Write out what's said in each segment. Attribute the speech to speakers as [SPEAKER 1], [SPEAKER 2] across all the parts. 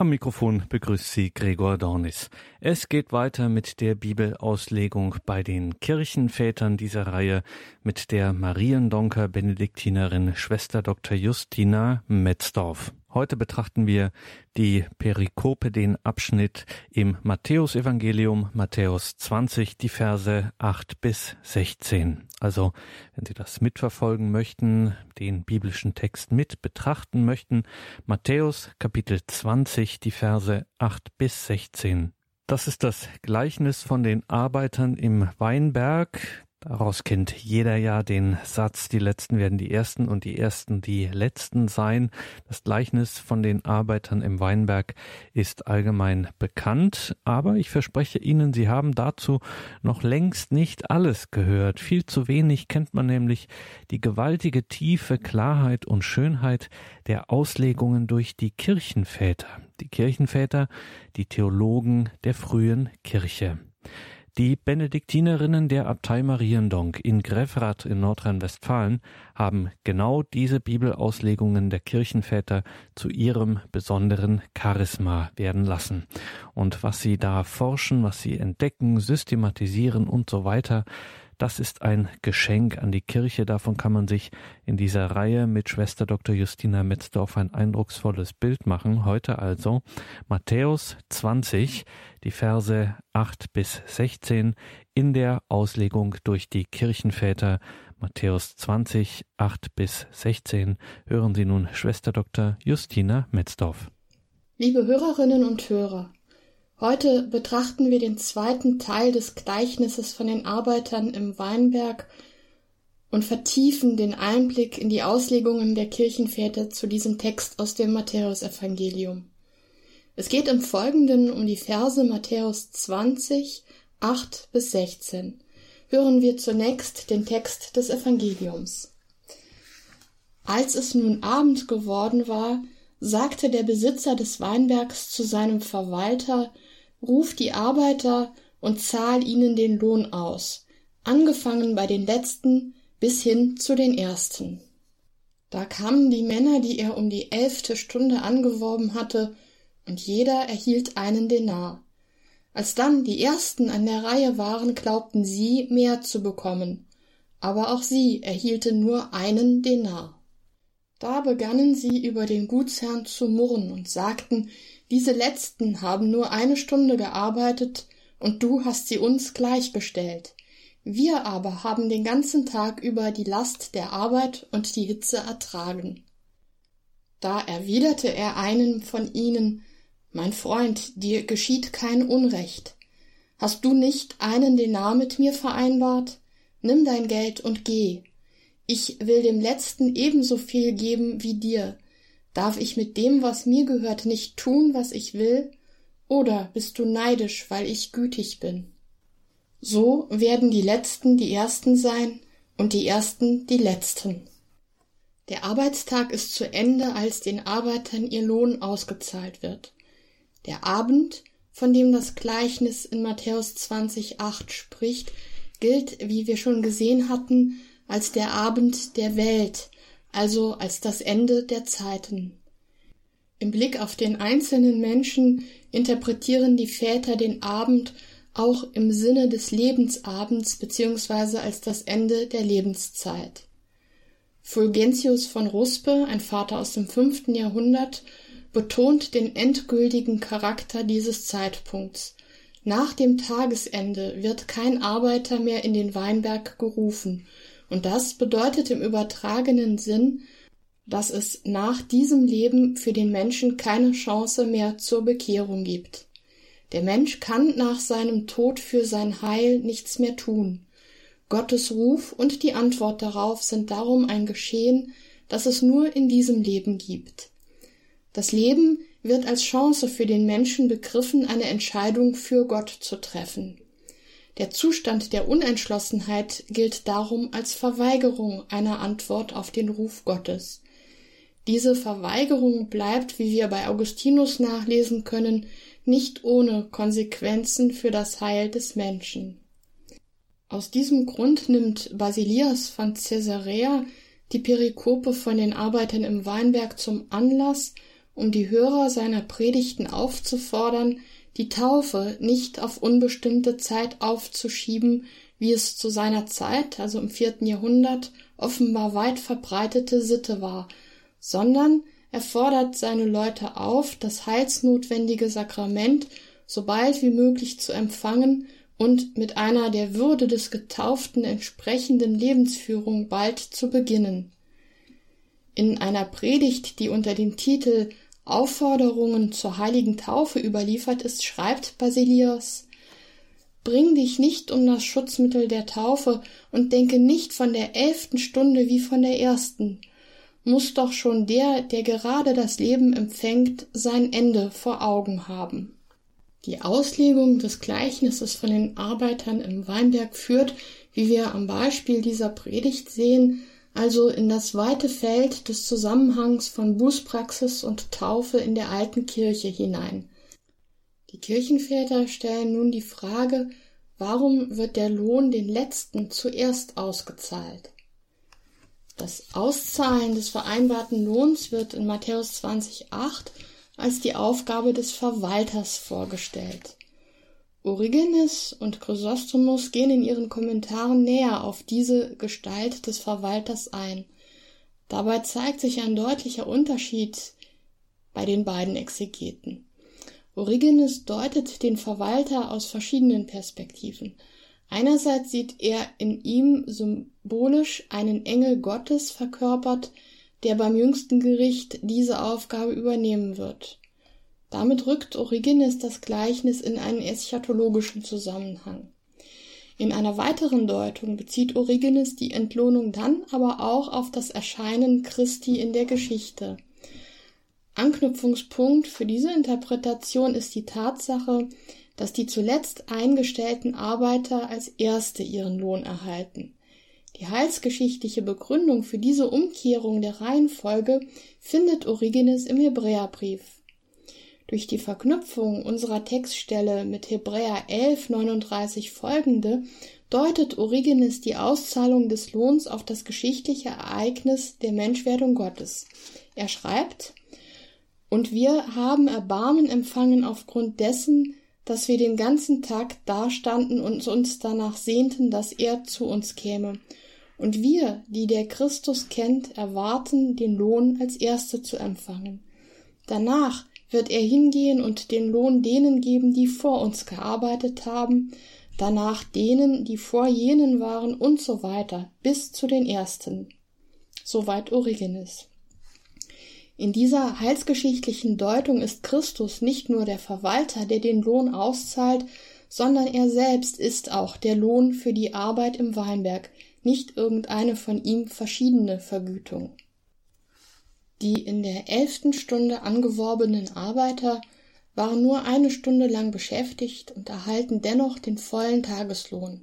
[SPEAKER 1] Am Mikrofon begrüßt Sie Gregor Dornis. Es geht weiter mit der Bibelauslegung bei den Kirchenvätern dieser Reihe mit der Mariendonker Benediktinerin Schwester Dr. Justina Metzdorf. Heute betrachten wir die Perikope, den Abschnitt im Matthäusevangelium, Matthäus 20, die Verse 8 bis 16. Also, wenn Sie das mitverfolgen möchten, den biblischen Text mit betrachten möchten, Matthäus Kapitel 20, die Verse 8 bis 16. Das ist das Gleichnis von den Arbeitern im Weinberg, Daraus kennt jeder ja den Satz, die Letzten werden die Ersten und die Ersten die Letzten sein. Das Gleichnis von den Arbeitern im Weinberg ist allgemein bekannt, aber ich verspreche Ihnen, Sie haben dazu noch längst nicht alles gehört. Viel zu wenig kennt man nämlich die gewaltige Tiefe, Klarheit und Schönheit der Auslegungen durch die Kirchenväter. Die Kirchenväter, die Theologen der frühen Kirche. Die Benediktinerinnen der Abtei Mariendonk in Grefrath in Nordrhein-Westfalen haben genau diese Bibelauslegungen der Kirchenväter zu ihrem besonderen Charisma werden lassen. Und was sie da forschen, was sie entdecken, systematisieren und so weiter, das ist ein Geschenk an die Kirche. Davon kann man sich in dieser Reihe mit Schwester Dr. Justina Metzdorf ein eindrucksvolles Bild machen. Heute also Matthäus 20, die Verse 8 bis 16 in der Auslegung durch die Kirchenväter. Matthäus 20, 8 bis 16. Hören Sie nun Schwester Dr. Justina Metzdorf.
[SPEAKER 2] Liebe Hörerinnen und Hörer, Heute betrachten wir den zweiten Teil des Gleichnisses von den Arbeitern im Weinberg und vertiefen den Einblick in die Auslegungen der Kirchenväter zu diesem Text aus dem Matthäusevangelium. Es geht im Folgenden um die Verse Matthäus 20, 8 bis 16. Hören wir zunächst den Text des Evangeliums. Als es nun Abend geworden war, sagte der Besitzer des Weinbergs zu seinem Verwalter, Ruf die Arbeiter und zahl ihnen den Lohn aus, angefangen bei den letzten bis hin zu den ersten. Da kamen die Männer, die er um die elfte Stunde angeworben hatte, und jeder erhielt einen Denar. Als dann die ersten an der Reihe waren, glaubten sie, mehr zu bekommen, aber auch sie erhielten nur einen Denar. Da begannen sie über den Gutsherrn zu murren und sagten, diese letzten haben nur eine Stunde gearbeitet, und du hast sie uns gleichgestellt. Wir aber haben den ganzen Tag über die Last der Arbeit und die Hitze ertragen. Da erwiderte er einem von ihnen Mein Freund, dir geschieht kein Unrecht. Hast du nicht einen Denar mit mir vereinbart? Nimm dein Geld und geh. Ich will dem letzten ebenso viel geben wie dir. Darf ich mit dem, was mir gehört, nicht tun, was ich will? Oder bist du neidisch, weil ich gütig bin? So werden die Letzten die Ersten sein und die Ersten die Letzten. Der Arbeitstag ist zu Ende, als den Arbeitern ihr Lohn ausgezahlt wird. Der Abend, von dem das Gleichnis in Matthäus 20,8 spricht, gilt, wie wir schon gesehen hatten, als der Abend der Welt, also als das Ende der Zeiten. Im Blick auf den einzelnen Menschen interpretieren die Väter den Abend auch im Sinne des Lebensabends beziehungsweise als das Ende der Lebenszeit. Fulgentius von Ruspe, ein Vater aus dem fünften Jahrhundert, betont den endgültigen Charakter dieses Zeitpunkts. Nach dem Tagesende wird kein Arbeiter mehr in den Weinberg gerufen, und das bedeutet im übertragenen Sinn, dass es nach diesem Leben für den Menschen keine Chance mehr zur Bekehrung gibt. Der Mensch kann nach seinem Tod für sein Heil nichts mehr tun. Gottes Ruf und die Antwort darauf sind darum ein Geschehen, das es nur in diesem Leben gibt. Das Leben wird als Chance für den Menschen begriffen, eine Entscheidung für Gott zu treffen. Der Zustand der Unentschlossenheit gilt darum als Verweigerung einer Antwort auf den Ruf Gottes. Diese Verweigerung bleibt, wie wir bei Augustinus nachlesen können, nicht ohne Konsequenzen für das Heil des Menschen. Aus diesem Grund nimmt Basilias von Caesarea die Perikope von den Arbeitern im Weinberg zum Anlass, um die Hörer seiner Predigten aufzufordern, die Taufe nicht auf unbestimmte Zeit aufzuschieben, wie es zu seiner Zeit, also im vierten Jahrhundert, offenbar weit verbreitete Sitte war, sondern er fordert seine Leute auf, das heilsnotwendige Sakrament so bald wie möglich zu empfangen und mit einer der Würde des Getauften entsprechenden Lebensführung bald zu beginnen. In einer Predigt, die unter dem Titel Aufforderungen zur heiligen Taufe überliefert ist, schreibt Basilius Bring dich nicht um das Schutzmittel der Taufe und denke nicht von der elften Stunde wie von der ersten. Muss doch schon der, der gerade das Leben empfängt, sein Ende vor Augen haben. Die Auslegung des Gleichnisses von den Arbeitern im Weinberg führt, wie wir am Beispiel dieser Predigt sehen, also in das weite Feld des Zusammenhangs von Bußpraxis und Taufe in der alten Kirche hinein. Die Kirchenväter stellen nun die Frage, warum wird der Lohn den Letzten zuerst ausgezahlt? Das Auszahlen des vereinbarten Lohns wird in Matthäus 20,8 als die Aufgabe des Verwalters vorgestellt. Origenes und Chrysostomus gehen in ihren Kommentaren näher auf diese Gestalt des Verwalters ein. Dabei zeigt sich ein deutlicher Unterschied bei den beiden Exegeten. Origenes deutet den Verwalter aus verschiedenen Perspektiven. Einerseits sieht er in ihm symbolisch einen Engel Gottes verkörpert, der beim jüngsten Gericht diese Aufgabe übernehmen wird. Damit rückt Origenes das Gleichnis in einen eschatologischen Zusammenhang. In einer weiteren Deutung bezieht Origenes die Entlohnung dann aber auch auf das Erscheinen Christi in der Geschichte. Anknüpfungspunkt für diese Interpretation ist die Tatsache, dass die zuletzt eingestellten Arbeiter als Erste ihren Lohn erhalten. Die heilsgeschichtliche Begründung für diese Umkehrung der Reihenfolge findet Origenes im Hebräerbrief. Durch die Verknüpfung unserer Textstelle mit Hebräer 11, 39 folgende deutet Origenes die Auszahlung des Lohns auf das geschichtliche Ereignis der Menschwerdung Gottes. Er schreibt, und wir haben Erbarmen empfangen aufgrund dessen, dass wir den ganzen Tag dastanden und uns danach sehnten, dass er zu uns käme. Und wir, die der Christus kennt, erwarten, den Lohn als Erste zu empfangen. Danach wird er hingehen und den Lohn denen geben, die vor uns gearbeitet haben, danach denen, die vor jenen waren und so weiter, bis zu den ersten. Soweit Origenes. In dieser heilsgeschichtlichen Deutung ist Christus nicht nur der Verwalter, der den Lohn auszahlt, sondern er selbst ist auch der Lohn für die Arbeit im Weinberg, nicht irgendeine von ihm verschiedene Vergütung. Die in der elften Stunde angeworbenen Arbeiter waren nur eine Stunde lang beschäftigt und erhalten dennoch den vollen Tageslohn.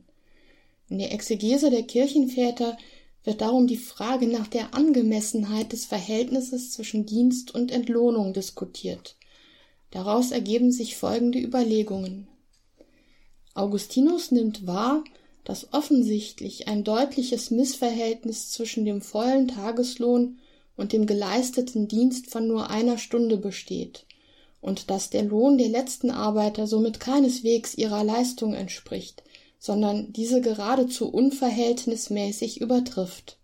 [SPEAKER 2] In der Exegese der Kirchenväter wird darum die Frage nach der Angemessenheit des Verhältnisses zwischen Dienst und Entlohnung diskutiert. Daraus ergeben sich folgende Überlegungen. Augustinus nimmt wahr, dass offensichtlich ein deutliches Missverhältnis zwischen dem vollen Tageslohn und dem geleisteten Dienst von nur einer Stunde besteht und dass der Lohn der letzten Arbeiter somit keineswegs ihrer Leistung entspricht, sondern diese geradezu unverhältnismäßig übertrifft.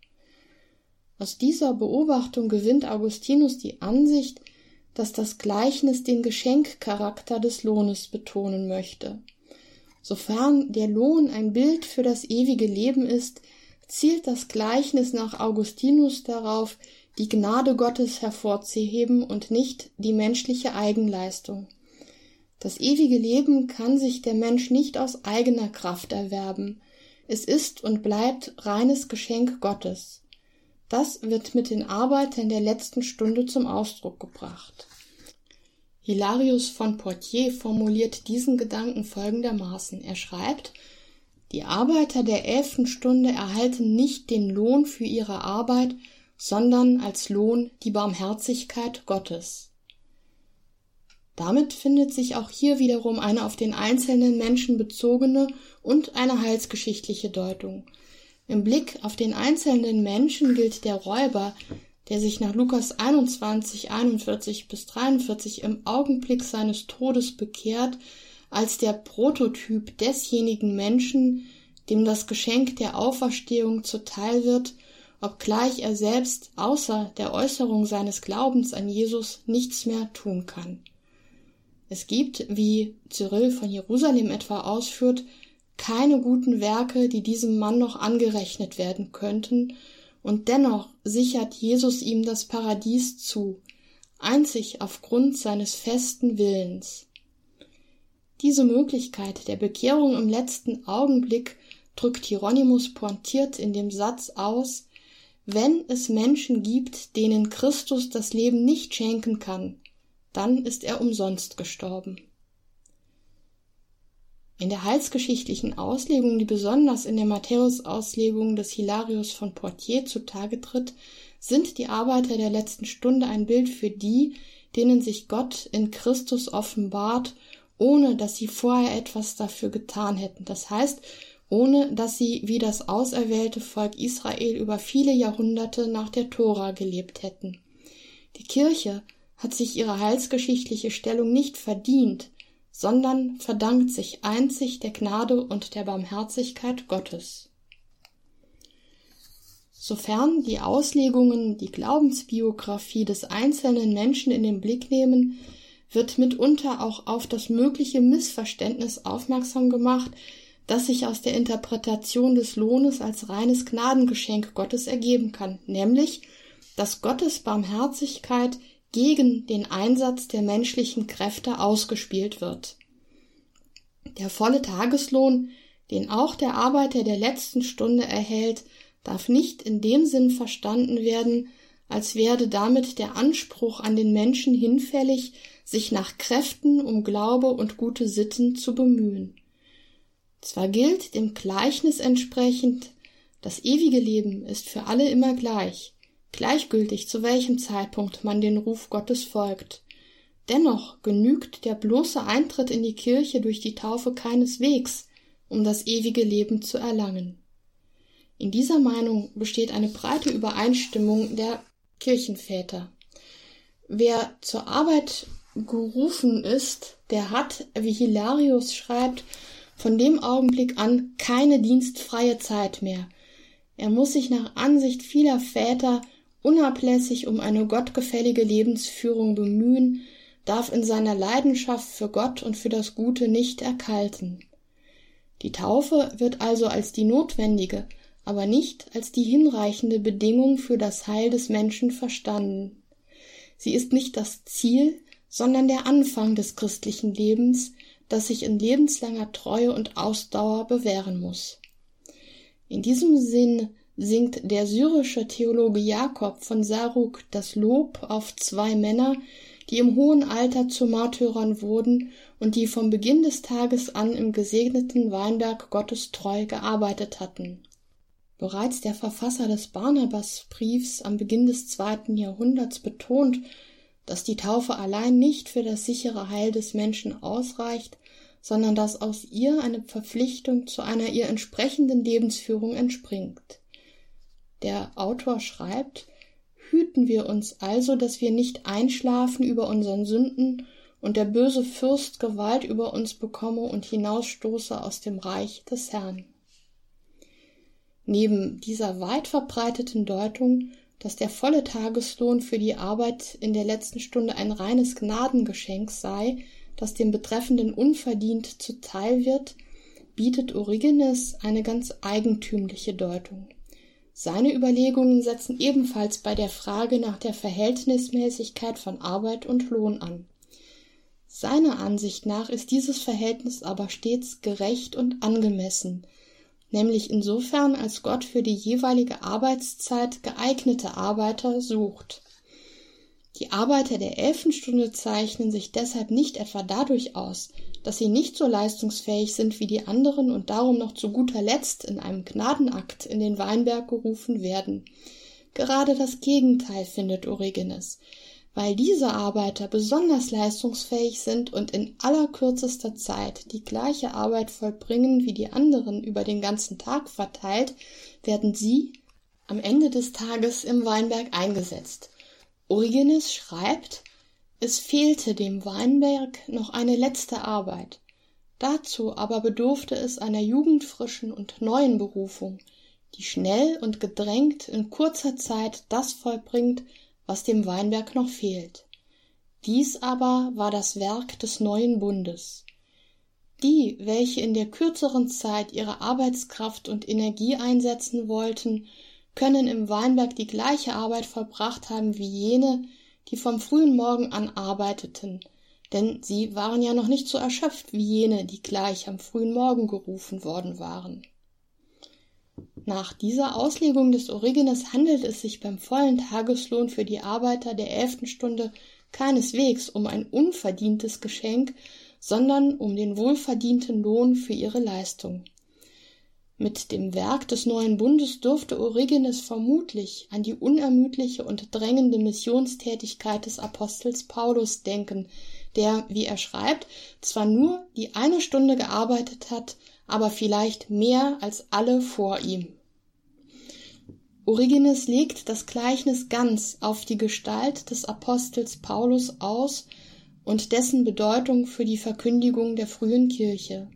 [SPEAKER 2] Aus dieser Beobachtung gewinnt Augustinus die Ansicht, dass das Gleichnis den Geschenkcharakter des Lohnes betonen möchte. Sofern der Lohn ein Bild für das ewige Leben ist, zielt das Gleichnis nach Augustinus darauf, die Gnade Gottes hervorzuheben und nicht die menschliche Eigenleistung. Das ewige Leben kann sich der Mensch nicht aus eigener Kraft erwerben. Es ist und bleibt reines Geschenk Gottes. Das wird mit den Arbeitern der letzten Stunde zum Ausdruck gebracht. Hilarius von Poitiers formuliert diesen Gedanken folgendermaßen. Er schreibt, die Arbeiter der elften Stunde erhalten nicht den Lohn für ihre Arbeit, sondern als Lohn die Barmherzigkeit Gottes. Damit findet sich auch hier wiederum eine auf den einzelnen Menschen bezogene und eine heilsgeschichtliche Deutung. Im Blick auf den einzelnen Menschen gilt der Räuber, der sich nach Lukas 21, 41 bis 43 im Augenblick seines Todes bekehrt, als der Prototyp desjenigen Menschen, dem das Geschenk der Auferstehung zuteil wird, obgleich er selbst außer der Äußerung seines Glaubens an Jesus nichts mehr tun kann. Es gibt, wie Cyril von Jerusalem etwa ausführt, keine guten Werke, die diesem Mann noch angerechnet werden könnten, und dennoch sichert Jesus ihm das Paradies zu, einzig aufgrund seines festen Willens. Diese Möglichkeit der Bekehrung im letzten Augenblick drückt Hieronymus pointiert in dem Satz aus, wenn es Menschen gibt, denen Christus das Leben nicht schenken kann, dann ist er umsonst gestorben. In der heilsgeschichtlichen Auslegung, die besonders in der Matthäus-Auslegung des Hilarius von Poitiers zutage tritt, sind die Arbeiter der letzten Stunde ein Bild für die, denen sich Gott in Christus offenbart, ohne dass sie vorher etwas dafür getan hätten. Das heißt, ohne dass sie wie das auserwählte Volk Israel über viele Jahrhunderte nach der Tora gelebt hätten. Die Kirche hat sich ihre heilsgeschichtliche Stellung nicht verdient, sondern verdankt sich einzig der Gnade und der Barmherzigkeit Gottes. Sofern die Auslegungen die Glaubensbiografie des einzelnen Menschen in den Blick nehmen, wird mitunter auch auf das mögliche Missverständnis aufmerksam gemacht, das sich aus der Interpretation des Lohnes als reines Gnadengeschenk Gottes ergeben kann, nämlich, dass Gottes Barmherzigkeit gegen den Einsatz der menschlichen Kräfte ausgespielt wird. Der volle Tageslohn, den auch der Arbeiter der letzten Stunde erhält, darf nicht in dem Sinn verstanden werden, als werde damit der Anspruch an den Menschen hinfällig, sich nach Kräften um Glaube und gute Sitten zu bemühen. Zwar gilt dem Gleichnis entsprechend, das ewige Leben ist für alle immer gleich, gleichgültig zu welchem Zeitpunkt man den Ruf Gottes folgt. Dennoch genügt der bloße Eintritt in die Kirche durch die Taufe keineswegs, um das ewige Leben zu erlangen. In dieser Meinung besteht eine breite Übereinstimmung der Kirchenväter. Wer zur Arbeit gerufen ist, der hat, wie Hilarius schreibt, von dem Augenblick an keine dienstfreie Zeit mehr. Er muss sich nach Ansicht vieler Väter unablässig um eine gottgefällige Lebensführung bemühen, darf in seiner Leidenschaft für Gott und für das Gute nicht erkalten. Die Taufe wird also als die notwendige, aber nicht als die hinreichende Bedingung für das Heil des Menschen verstanden. Sie ist nicht das Ziel, sondern der Anfang des christlichen Lebens, das sich in lebenslanger Treue und Ausdauer bewähren muss. In diesem Sinn singt der syrische Theologe Jakob von Saruk das Lob auf zwei Männer, die im hohen Alter zu Märtyrern wurden und die vom Beginn des Tages an im gesegneten Weinberg Gottes treu gearbeitet hatten. Bereits der Verfasser des Barnabasbriefs am Beginn des zweiten Jahrhunderts betont, dass die Taufe allein nicht für das sichere Heil des Menschen ausreicht, sondern dass aus ihr eine Verpflichtung zu einer ihr entsprechenden Lebensführung entspringt. Der Autor schreibt, hüten wir uns also, dass wir nicht einschlafen über unseren Sünden und der böse Fürst Gewalt über uns bekomme und hinausstoße aus dem Reich des Herrn. Neben dieser weit verbreiteten Deutung dass der volle Tageslohn für die Arbeit in der letzten Stunde ein reines Gnadengeschenk sei, das dem Betreffenden unverdient zuteil wird, bietet Origenes eine ganz eigentümliche Deutung. Seine Überlegungen setzen ebenfalls bei der Frage nach der Verhältnismäßigkeit von Arbeit und Lohn an. Seiner Ansicht nach ist dieses Verhältnis aber stets gerecht und angemessen, nämlich insofern als Gott für die jeweilige Arbeitszeit geeignete Arbeiter sucht. Die Arbeiter der Elfenstunde zeichnen sich deshalb nicht etwa dadurch aus, dass sie nicht so leistungsfähig sind wie die anderen und darum noch zu guter Letzt in einem Gnadenakt in den Weinberg gerufen werden. Gerade das Gegenteil findet Origenes weil diese Arbeiter besonders leistungsfähig sind und in allerkürzester Zeit die gleiche Arbeit vollbringen wie die anderen über den ganzen Tag verteilt, werden sie, am Ende des Tages im Weinberg eingesetzt. Origenes schreibt, es fehlte dem Weinberg noch eine letzte Arbeit. Dazu aber bedurfte es einer jugendfrischen und neuen Berufung, die schnell und gedrängt in kurzer Zeit das vollbringt, was dem Weinberg noch fehlt. Dies aber war das Werk des neuen Bundes. Die, welche in der kürzeren Zeit ihre Arbeitskraft und Energie einsetzen wollten, können im Weinberg die gleiche Arbeit vollbracht haben wie jene, die vom frühen Morgen an arbeiteten, denn sie waren ja noch nicht so erschöpft wie jene, die gleich am frühen Morgen gerufen worden waren. Nach dieser Auslegung des Origenes handelt es sich beim vollen Tageslohn für die Arbeiter der elften Stunde keineswegs um ein unverdientes Geschenk, sondern um den wohlverdienten Lohn für ihre Leistung. Mit dem Werk des neuen Bundes durfte Origenes vermutlich an die unermüdliche und drängende Missionstätigkeit des Apostels Paulus denken, der, wie er schreibt, zwar nur die eine Stunde gearbeitet hat, aber vielleicht mehr als alle vor ihm. Origenes legt das Gleichnis ganz auf die Gestalt des Apostels Paulus aus und dessen Bedeutung für die Verkündigung der frühen Kirche.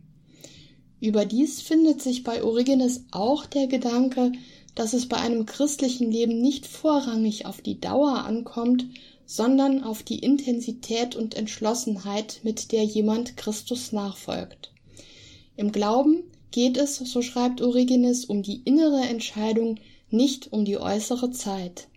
[SPEAKER 2] Überdies findet sich bei Origenes auch der Gedanke, dass es bei einem christlichen Leben nicht vorrangig auf die Dauer ankommt, sondern auf die Intensität und Entschlossenheit, mit der jemand Christus nachfolgt. Im Glauben geht es, so schreibt Origenes, um die innere Entscheidung, nicht um die äußere Zeit.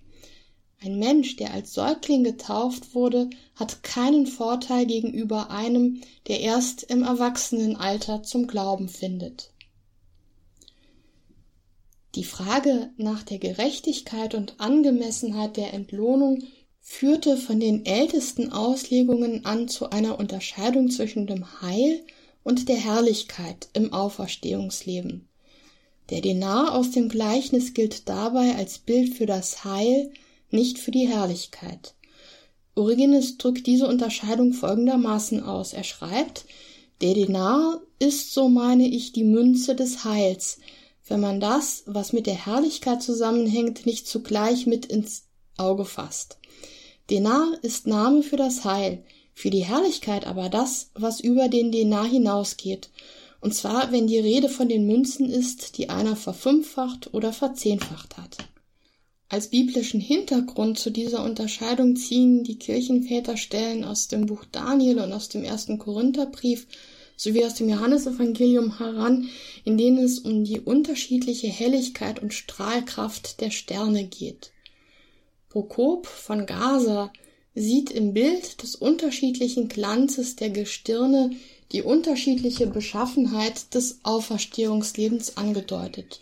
[SPEAKER 2] Ein Mensch, der als Säugling getauft wurde, hat keinen Vorteil gegenüber einem, der erst im Erwachsenenalter zum Glauben findet. Die Frage nach der Gerechtigkeit und Angemessenheit der Entlohnung führte von den ältesten Auslegungen an zu einer Unterscheidung zwischen dem Heil und der Herrlichkeit im Auferstehungsleben. Der Denar aus dem Gleichnis gilt dabei als Bild für das Heil, nicht für die Herrlichkeit. Origenes drückt diese Unterscheidung folgendermaßen aus. Er schreibt, der Denar ist, so meine ich, die Münze des Heils, wenn man das, was mit der Herrlichkeit zusammenhängt, nicht zugleich mit ins Auge fasst. Denar ist Name für das Heil, für die Herrlichkeit aber das, was über den Denar hinausgeht, und zwar, wenn die Rede von den Münzen ist, die einer verfünffacht oder verzehnfacht hat. Als biblischen Hintergrund zu dieser Unterscheidung ziehen die Kirchenväter Stellen aus dem Buch Daniel und aus dem ersten Korintherbrief sowie aus dem Johannesevangelium heran, in denen es um die unterschiedliche Helligkeit und Strahlkraft der Sterne geht. Prokop von Gaza sieht im Bild des unterschiedlichen Glanzes der Gestirne die unterschiedliche Beschaffenheit des Auferstehungslebens angedeutet.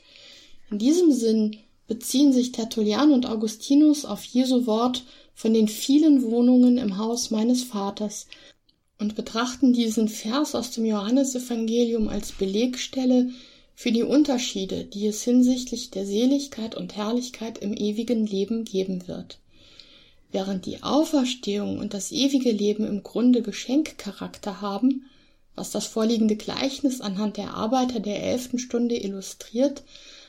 [SPEAKER 2] In diesem Sinn beziehen sich Tertullian und Augustinus auf Jesu Wort von den vielen Wohnungen im Haus meines Vaters und betrachten diesen Vers aus dem Johannesevangelium als Belegstelle für die Unterschiede, die es hinsichtlich der Seligkeit und Herrlichkeit im ewigen Leben geben wird. Während die Auferstehung und das ewige Leben im Grunde Geschenkcharakter haben, was das vorliegende Gleichnis anhand der Arbeiter der elften Stunde illustriert,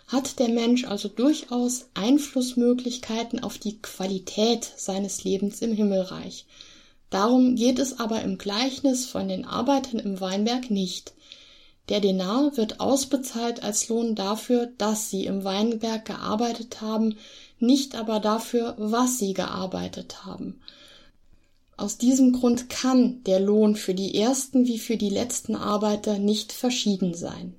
[SPEAKER 2] hat der Mensch also durchaus Einflussmöglichkeiten auf die Qualität seines Lebens im Himmelreich. Darum geht es aber im Gleichnis von den Arbeitern im Weinberg nicht. Der Denar wird ausbezahlt als Lohn dafür, dass sie im Weinberg gearbeitet haben, nicht aber dafür, was sie gearbeitet haben. Aus diesem Grund kann der Lohn für die ersten wie für die letzten Arbeiter nicht verschieden sein.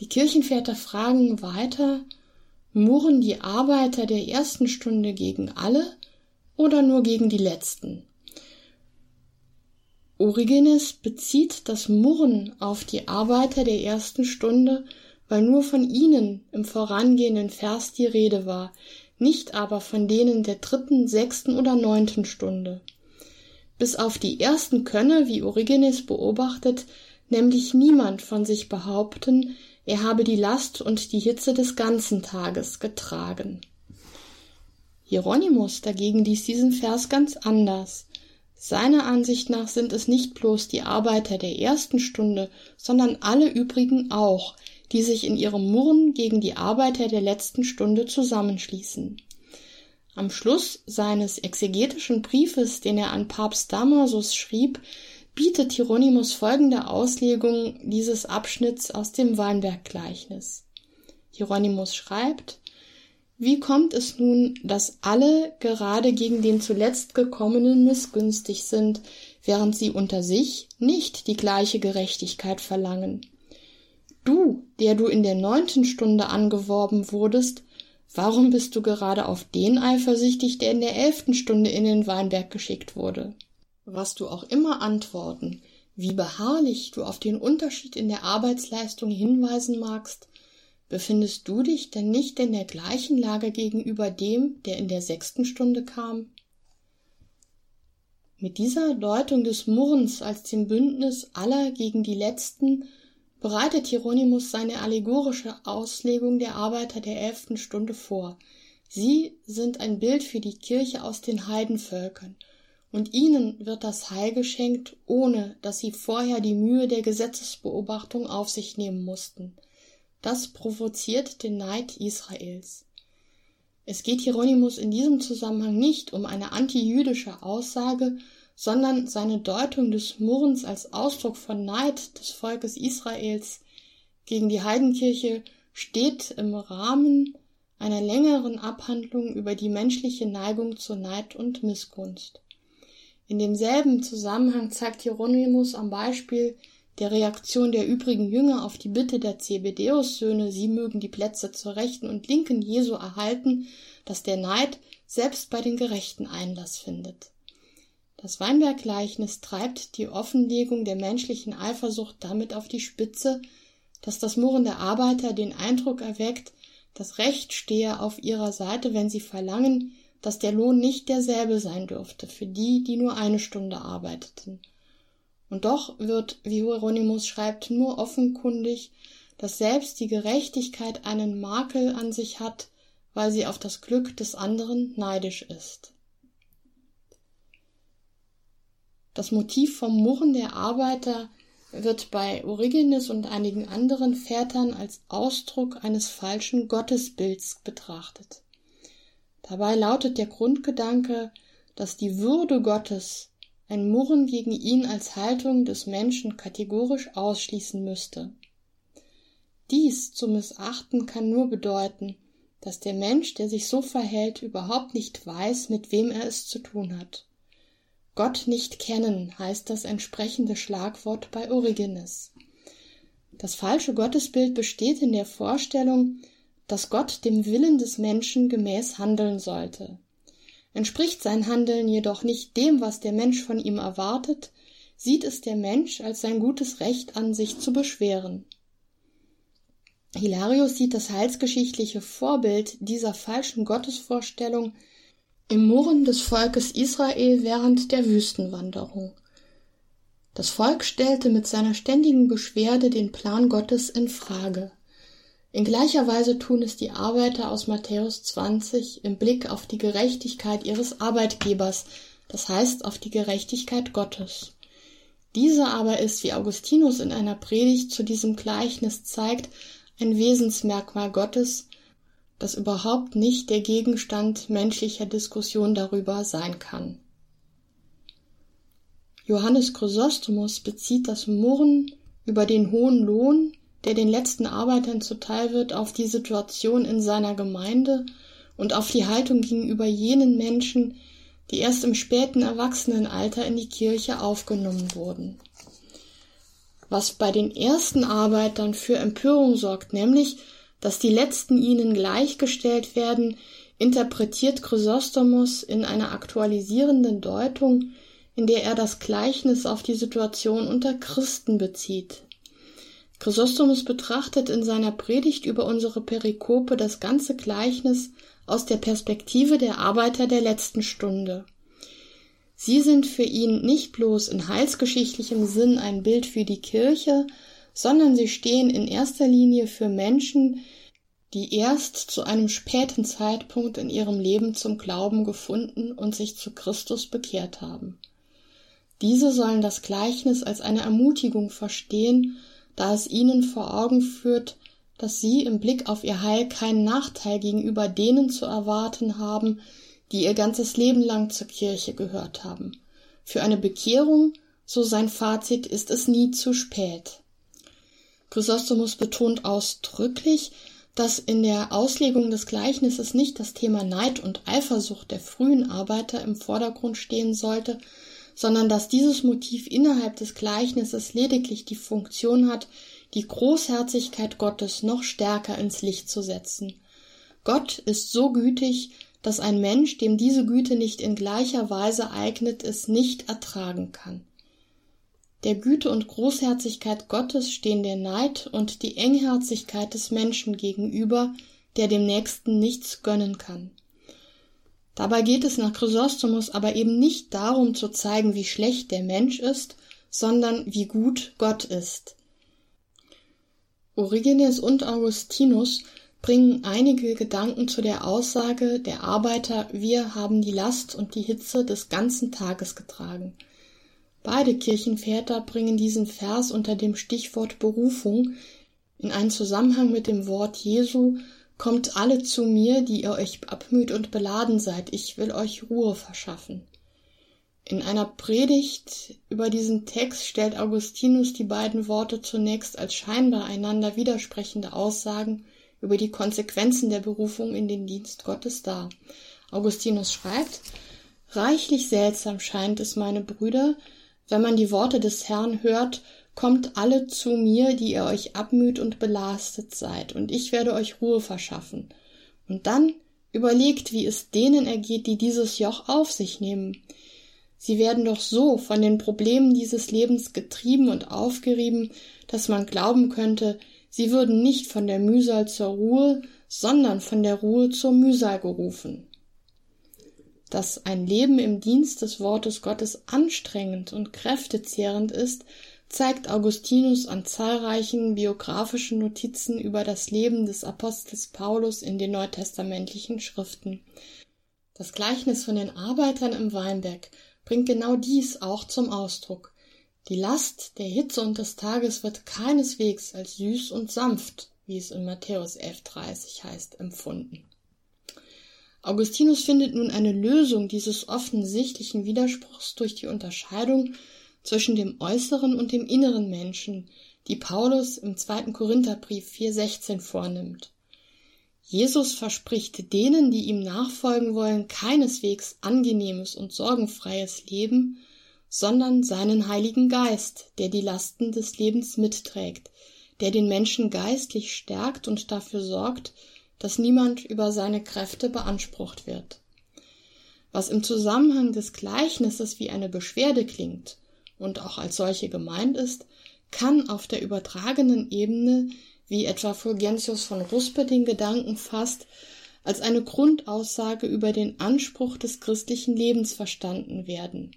[SPEAKER 2] Die Kirchenväter fragen weiter, murren die Arbeiter der ersten Stunde gegen alle oder nur gegen die letzten? Origenes bezieht das Murren auf die Arbeiter der ersten Stunde, weil nur von ihnen im vorangehenden Vers die Rede war, nicht aber von denen der dritten, sechsten oder neunten Stunde. Bis auf die ersten könne, wie Origenes beobachtet, nämlich niemand von sich behaupten, er habe die Last und die Hitze des ganzen Tages getragen. Hieronymus dagegen liest diesen Vers ganz anders. Seiner Ansicht nach sind es nicht bloß die Arbeiter der ersten Stunde, sondern alle übrigen auch, die sich in ihrem Murren gegen die Arbeiter der letzten Stunde zusammenschließen. Am Schluss seines exegetischen Briefes, den er an Papst Damasus schrieb, bietet Hieronymus folgende Auslegung dieses Abschnitts aus dem Weinberggleichnis. Hieronymus schreibt, wie kommt es nun, dass alle gerade gegen den zuletzt gekommenen missgünstig sind, während sie unter sich nicht die gleiche Gerechtigkeit verlangen? Du, der du in der neunten Stunde angeworben wurdest, warum bist du gerade auf den eifersüchtig, der in der elften Stunde in den Weinberg geschickt wurde? Was du auch immer antworten, wie beharrlich du auf den Unterschied in der Arbeitsleistung hinweisen magst, Befindest du dich denn nicht in der gleichen Lage gegenüber dem, der in der sechsten Stunde kam? Mit dieser Deutung des Murrens als dem Bündnis aller gegen die Letzten bereitet Hieronymus seine allegorische Auslegung der Arbeiter der elften Stunde vor. Sie sind ein Bild für die Kirche aus den Heidenvölkern, und ihnen wird das Heil geschenkt, ohne dass sie vorher die Mühe der Gesetzesbeobachtung auf sich nehmen mussten. Das provoziert den Neid Israels. Es geht Hieronymus in diesem Zusammenhang nicht um eine antijüdische Aussage, sondern seine Deutung des Murrens als Ausdruck von Neid des Volkes Israels gegen die Heidenkirche steht im Rahmen einer längeren Abhandlung über die menschliche Neigung zur Neid und Missgunst. In demselben Zusammenhang zeigt Hieronymus am Beispiel der Reaktion der übrigen Jünger auf die Bitte der Zebedeus-Söhne, sie mögen die Plätze zur Rechten und Linken Jesu erhalten, dass der Neid selbst bei den Gerechten Einlass findet. Das Weinberggleichnis treibt die Offenlegung der menschlichen Eifersucht damit auf die Spitze, dass das Murren der Arbeiter den Eindruck erweckt, das Recht stehe auf ihrer Seite, wenn sie verlangen, dass der Lohn nicht derselbe sein dürfte für die, die nur eine Stunde arbeiteten. Und doch wird, wie Hieronymus schreibt, nur offenkundig, dass selbst die Gerechtigkeit einen Makel an sich hat, weil sie auf das Glück des anderen neidisch ist. Das Motiv vom Murren der Arbeiter wird bei Origenes und einigen anderen Vätern als Ausdruck eines falschen Gottesbilds betrachtet. Dabei lautet der Grundgedanke, dass die Würde Gottes ein Murren gegen ihn als Haltung des Menschen kategorisch ausschließen müsste. Dies zu missachten kann nur bedeuten, dass der Mensch, der sich so verhält, überhaupt nicht weiß, mit wem er es zu tun hat. Gott nicht kennen heißt das entsprechende Schlagwort bei Origenes. Das falsche Gottesbild besteht in der Vorstellung, dass Gott dem Willen des Menschen gemäß handeln sollte. Entspricht sein Handeln jedoch nicht dem, was der Mensch von ihm erwartet, sieht es der Mensch als sein gutes Recht an, sich zu beschweren. Hilarius sieht das heilsgeschichtliche Vorbild dieser falschen Gottesvorstellung im Murren des Volkes Israel während der Wüstenwanderung. Das Volk stellte mit seiner ständigen Beschwerde den Plan Gottes in Frage. In gleicher Weise tun es die Arbeiter aus Matthäus 20 im Blick auf die Gerechtigkeit ihres Arbeitgebers, das heißt auf die Gerechtigkeit Gottes. Diese aber ist, wie Augustinus in einer Predigt zu diesem Gleichnis zeigt, ein Wesensmerkmal Gottes, das überhaupt nicht der Gegenstand menschlicher Diskussion darüber sein kann. Johannes Chrysostomus bezieht das Murren über den hohen Lohn der den letzten Arbeitern zuteil wird, auf die Situation in seiner Gemeinde und auf die Haltung gegenüber jenen Menschen, die erst im späten Erwachsenenalter in die Kirche aufgenommen wurden. Was bei den ersten Arbeitern für Empörung sorgt, nämlich, dass die letzten ihnen gleichgestellt werden, interpretiert Chrysostomus in einer aktualisierenden Deutung, in der er das Gleichnis auf die Situation unter Christen bezieht. Chrysostomus betrachtet in seiner Predigt über unsere Perikope das ganze Gleichnis aus der Perspektive der Arbeiter der letzten Stunde. Sie sind für ihn nicht bloß in heilsgeschichtlichem Sinn ein Bild für die Kirche, sondern sie stehen in erster Linie für Menschen, die erst zu einem späten Zeitpunkt in ihrem Leben zum Glauben gefunden und sich zu Christus bekehrt haben. Diese sollen das Gleichnis als eine Ermutigung verstehen, da es ihnen vor Augen führt, dass sie im Blick auf ihr Heil keinen Nachteil gegenüber denen zu erwarten haben, die ihr ganzes Leben lang zur Kirche gehört haben. Für eine Bekehrung, so sein Fazit, ist es nie zu spät. Chrysostomus betont ausdrücklich, dass in der Auslegung des Gleichnisses nicht das Thema Neid und Eifersucht der frühen Arbeiter im Vordergrund stehen sollte, sondern dass dieses Motiv innerhalb des Gleichnisses lediglich die Funktion hat, die Großherzigkeit Gottes noch stärker ins Licht zu setzen. Gott ist so gütig, dass ein Mensch, dem diese Güte nicht in gleicher Weise eignet, es nicht ertragen kann. Der Güte und Großherzigkeit Gottes stehen der Neid und die Engherzigkeit des Menschen gegenüber, der dem Nächsten nichts gönnen kann. Dabei geht es nach Chrysostomus aber eben nicht darum zu zeigen, wie schlecht der Mensch ist, sondern wie gut Gott ist. Origenes und Augustinus bringen einige Gedanken zu der Aussage der Arbeiter, wir haben die Last und die Hitze des ganzen Tages getragen. Beide Kirchenväter bringen diesen Vers unter dem Stichwort Berufung in einen Zusammenhang mit dem Wort Jesu Kommt alle zu mir, die ihr euch abmüht und beladen seid, ich will euch Ruhe verschaffen. In einer Predigt über diesen Text stellt Augustinus die beiden Worte zunächst als scheinbar einander widersprechende Aussagen über die Konsequenzen der Berufung in den Dienst Gottes dar. Augustinus schreibt, Reichlich seltsam scheint es, meine Brüder, wenn man die Worte des Herrn hört Kommt alle zu mir, die ihr euch abmüht und belastet seid, und ich werde euch Ruhe verschaffen. Und dann überlegt, wie es denen ergeht, die dieses Joch auf sich nehmen. Sie werden doch so von den Problemen dieses Lebens getrieben und aufgerieben, dass man glauben könnte, sie würden nicht von der Mühsal zur Ruhe, sondern von der Ruhe zur Mühsal gerufen. Dass ein Leben im Dienst des Wortes Gottes anstrengend und kräftezehrend ist, zeigt Augustinus an zahlreichen biografischen Notizen über das Leben des Apostels Paulus in den neutestamentlichen Schriften. Das Gleichnis von den Arbeitern im Weinberg bringt genau dies auch zum Ausdruck. Die Last der Hitze und des Tages wird keineswegs als süß und sanft, wie es in Matthäus 11,30 heißt, empfunden. Augustinus findet nun eine Lösung dieses offensichtlichen Widerspruchs durch die Unterscheidung zwischen dem äußeren und dem inneren Menschen, die Paulus im zweiten Korintherbrief 4,16 vornimmt. Jesus verspricht denen, die ihm nachfolgen wollen, keineswegs angenehmes und sorgenfreies Leben, sondern seinen Heiligen Geist, der die Lasten des Lebens mitträgt, der den Menschen geistlich stärkt und dafür sorgt, dass niemand über seine Kräfte beansprucht wird. Was im Zusammenhang des Gleichnisses wie eine Beschwerde klingt, und auch als solche gemeint ist, kann auf der übertragenen Ebene, wie etwa Fulgentius von Ruspe den Gedanken fasst, als eine Grundaussage über den Anspruch des christlichen Lebens verstanden werden.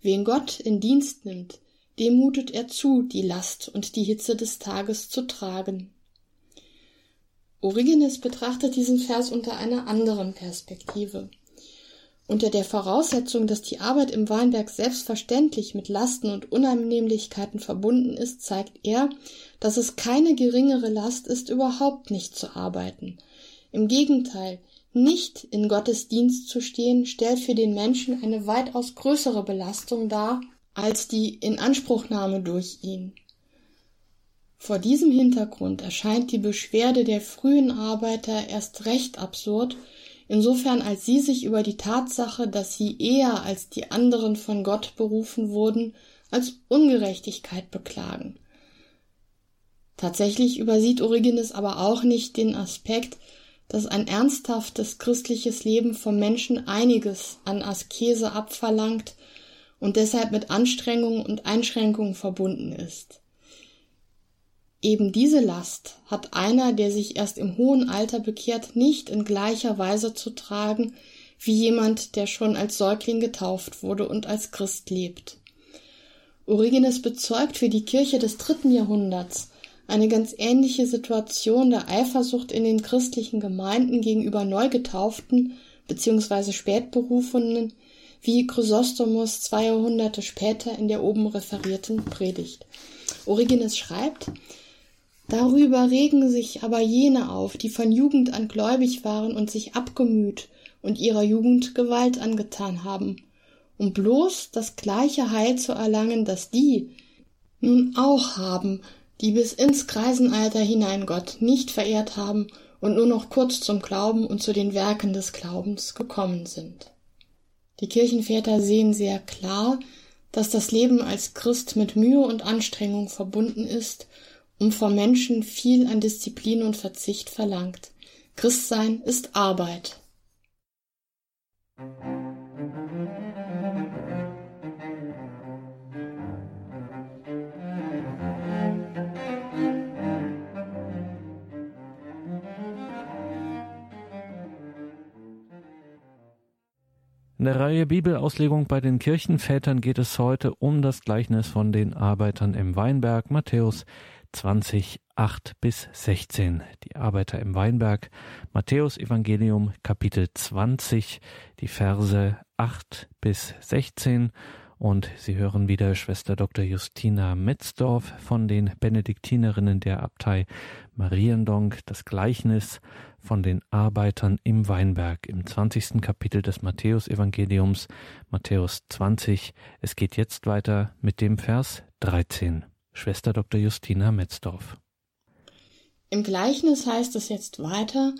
[SPEAKER 2] Wen Gott in Dienst nimmt, dem mutet er zu, die Last und die Hitze des Tages zu tragen. Origenes betrachtet diesen Vers unter einer anderen Perspektive. Unter der Voraussetzung, dass die Arbeit im Weinberg selbstverständlich mit Lasten und Unannehmlichkeiten verbunden ist, zeigt er, dass es keine geringere Last ist, überhaupt nicht zu arbeiten. Im Gegenteil, nicht in Gottes Dienst zu stehen, stellt für den Menschen eine weitaus größere Belastung dar als die Inanspruchnahme durch ihn. Vor diesem Hintergrund erscheint die Beschwerde der frühen Arbeiter erst recht absurd, insofern als sie sich über die Tatsache, dass sie eher als die anderen von Gott berufen wurden, als Ungerechtigkeit beklagen. Tatsächlich übersieht Origenes aber auch nicht den Aspekt, dass ein ernsthaftes christliches Leben vom Menschen einiges an Askese abverlangt und deshalb mit Anstrengungen und Einschränkungen verbunden ist. Eben diese Last hat einer, der sich erst im hohen Alter bekehrt, nicht in gleicher Weise zu tragen wie jemand, der schon als Säugling getauft wurde und als Christ lebt. Origenes bezeugt für die Kirche des dritten Jahrhunderts eine ganz ähnliche Situation der Eifersucht in den christlichen Gemeinden gegenüber Neugetauften bzw. Spätberufenen, wie Chrysostomos zwei Jahrhunderte später in der oben referierten Predigt. Origenes schreibt, Darüber regen sich aber jene auf, die von Jugend an gläubig waren und sich abgemüht und ihrer Jugend Gewalt angetan haben, um bloß das gleiche Heil zu erlangen, das die nun auch haben, die bis ins Kreisenalter hinein Gott nicht verehrt haben und nur noch kurz zum Glauben und zu den Werken des Glaubens gekommen sind. Die Kirchenväter sehen sehr klar, dass das Leben als Christ mit Mühe und Anstrengung verbunden ist und vom Menschen viel an Disziplin und Verzicht verlangt. Christsein ist Arbeit.
[SPEAKER 1] In der Reihe Bibelauslegung bei den Kirchenvätern geht es heute um das Gleichnis von den Arbeitern im Weinberg, Matthäus 20, 8 bis 16. Die Arbeiter im Weinberg, Matthäus Evangelium Kapitel 20, die Verse 8 bis 16 und Sie hören wieder Schwester Dr. Justina Metzdorf von den Benediktinerinnen der Abtei Mariendonk, das Gleichnis von den Arbeitern im Weinberg im 20. Kapitel des Matthäusevangeliums, Matthäus 20. Es geht jetzt weiter mit dem Vers 13. Schwester Dr. Justina Metzdorf.
[SPEAKER 2] Im Gleichnis heißt es jetzt weiter,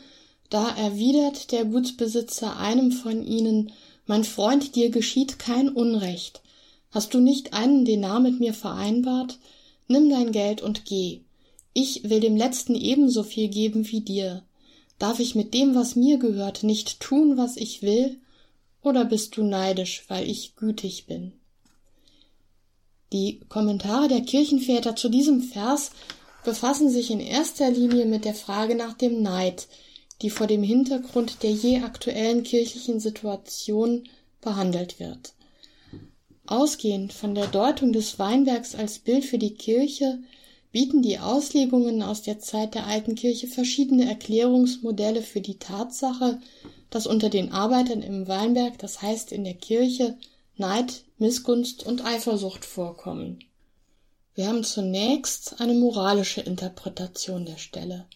[SPEAKER 2] da erwidert der Gutsbesitzer einem von ihnen, mein Freund, dir geschieht kein Unrecht. Hast du nicht einen Denar mit mir vereinbart? Nimm dein Geld und geh. Ich will dem Letzten ebenso viel geben wie dir. Darf ich mit dem, was mir gehört, nicht tun, was ich will? Oder bist du neidisch, weil ich gütig bin? Die Kommentare der Kirchenväter zu diesem Vers befassen sich in erster Linie mit der Frage nach dem Neid, die vor dem Hintergrund der je aktuellen kirchlichen Situation behandelt wird. Ausgehend von der Deutung des Weinbergs als Bild für die Kirche bieten die Auslegungen aus der Zeit der alten Kirche verschiedene Erklärungsmodelle für die Tatsache, dass unter den Arbeitern im Weinberg, das heißt in der Kirche, Neid, Missgunst und Eifersucht vorkommen. Wir haben zunächst eine moralische Interpretation der Stelle.